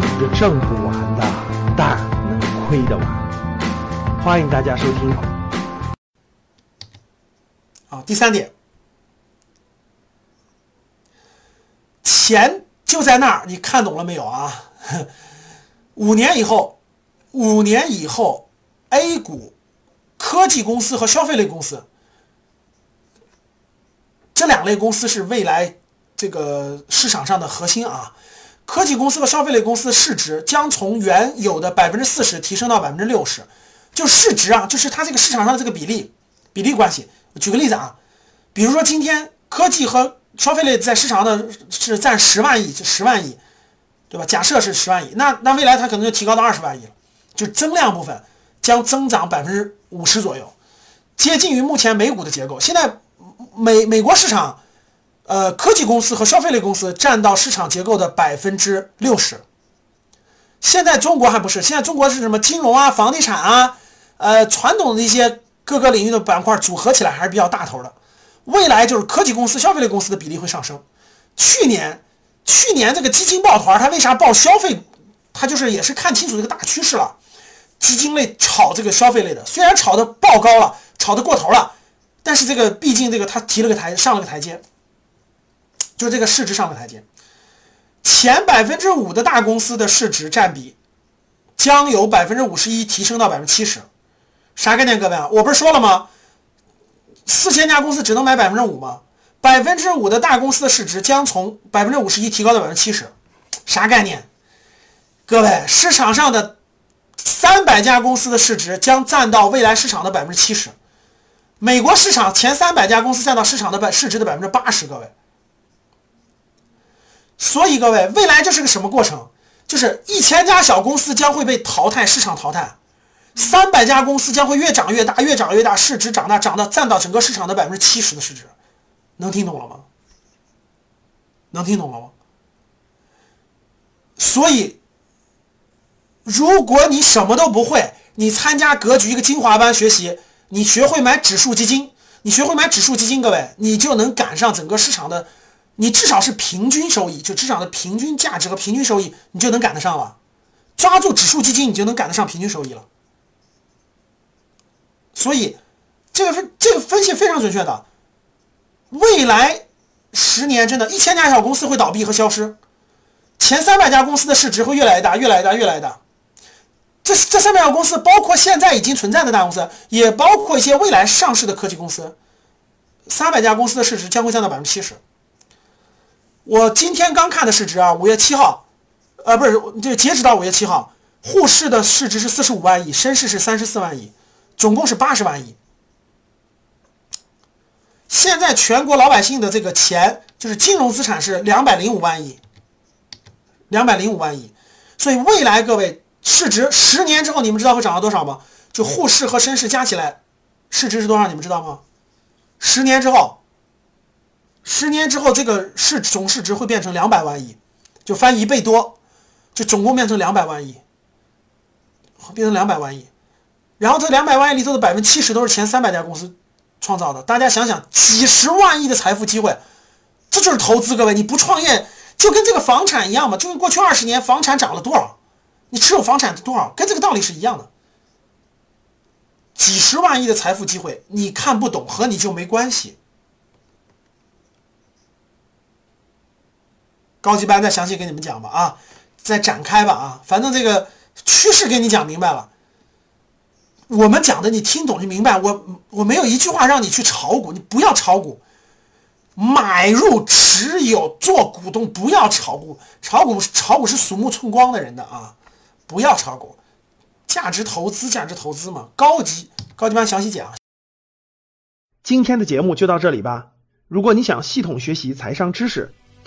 钱也挣不完的，但能亏得完。欢迎大家收听。啊，第三点，钱就在那儿，你看懂了没有啊？五年以后，五年以后，A 股科技公司和消费类公司这两类公司是未来这个市场上的核心啊。科技公司和消费类公司的市值将从原有的百分之四十提升到百分之六十，就市值啊，就是它这个市场上的这个比例比例关系。举个例子啊，比如说今天科技和消费类在市场的是占十万亿，就十万亿，对吧？假设是十万亿，那那未来它可能就提高到二十万亿了，就增量部分将增长百分之五十左右，接近于目前美股的结构。现在美美国市场，呃，科技公司和消费类公司占到市场结构的百分之六十。现在中国还不是，现在中国是什么金融啊、房地产啊，呃，传统的一些。各个领域的板块组合起来还是比较大头的，未来就是科技公司、消费类公司的比例会上升。去年，去年这个基金抱团，它为啥抱消费？它就是也是看清楚这个大趋势了。基金类炒这个消费类的，虽然炒的爆高了，炒的过头了，但是这个毕竟这个它提了个台，上了个台阶，就这个市值上的台阶。前百分之五的大公司的市值占比，将由百分之五十一提升到百分之七十。啥概念，各位啊？我不是说了吗？四千家公司只能买百分之五吗？百分之五的大公司的市值将从百分之五十一提高到百分之七十，啥概念？各位，市场上的三百家公司的市值将占到未来市场的百分之七十。美国市场前三百家公司占到市场的百市值的百分之八十，各位。所以各位，未来这是个什么过程？就是一千家小公司将会被淘汰，市场淘汰。三百家公司将会越长越大，越长越大，市值长大，长到占到整个市场的百分之七十的市值，能听懂了吗？能听懂了吗？所以，如果你什么都不会，你参加格局一个精华班学习，你学会买指数基金，你学会买指数基金，各位，你就能赶上整个市场的，你至少是平均收益，就市场的平均价值和平均收益，你就能赶得上了。抓住指数基金，你就能赶得上平均收益了。所以，这个分这个分析非常准确的。未来十年，真的，一千家小公司会倒闭和消失，前三百家公司的市值会越来越大，越来越大，越来越大。这这三百家公司包括现在已经存在的大公司，也包括一些未来上市的科技公司。三百家公司的市值将会降到百分之七十。我今天刚看的市值啊，五月七号，呃，不是，就截止到五月七号，沪市的市值是四十五万亿，深市是三十四万亿。总共是八十万亿。现在全国老百姓的这个钱，就是金融资产是两百零五万亿，两百零五万亿。所以未来各位市值十年之后，你们知道会涨到多少吗？就沪市和深市加起来市值是多少？你们知道吗？十年之后，十年之后这个市总市值会变成两百万亿，就翻一倍多，就总共变成两百万亿，变成两百万亿。然后这两百万亿里头的百分之七十都是前三百家公司创造的。大家想想，几十万亿的财富机会，这就是投资。各位，你不创业，就跟这个房产一样嘛，就跟过去二十年房产涨了多少，你持有房产多少，跟这个道理是一样的。几十万亿的财富机会，你看不懂和你就没关系。高级班再详细给你们讲吧啊，再展开吧啊，反正这个趋势给你讲明白了。我们讲的你听懂就明白，我我没有一句话让你去炒股，你不要炒股，买入持有做股东，不要炒股，炒股炒股是鼠目寸光的人的啊，不要炒股，价值投资价值投资嘛，高级高级班详细讲。今天的节目就到这里吧，如果你想系统学习财商知识，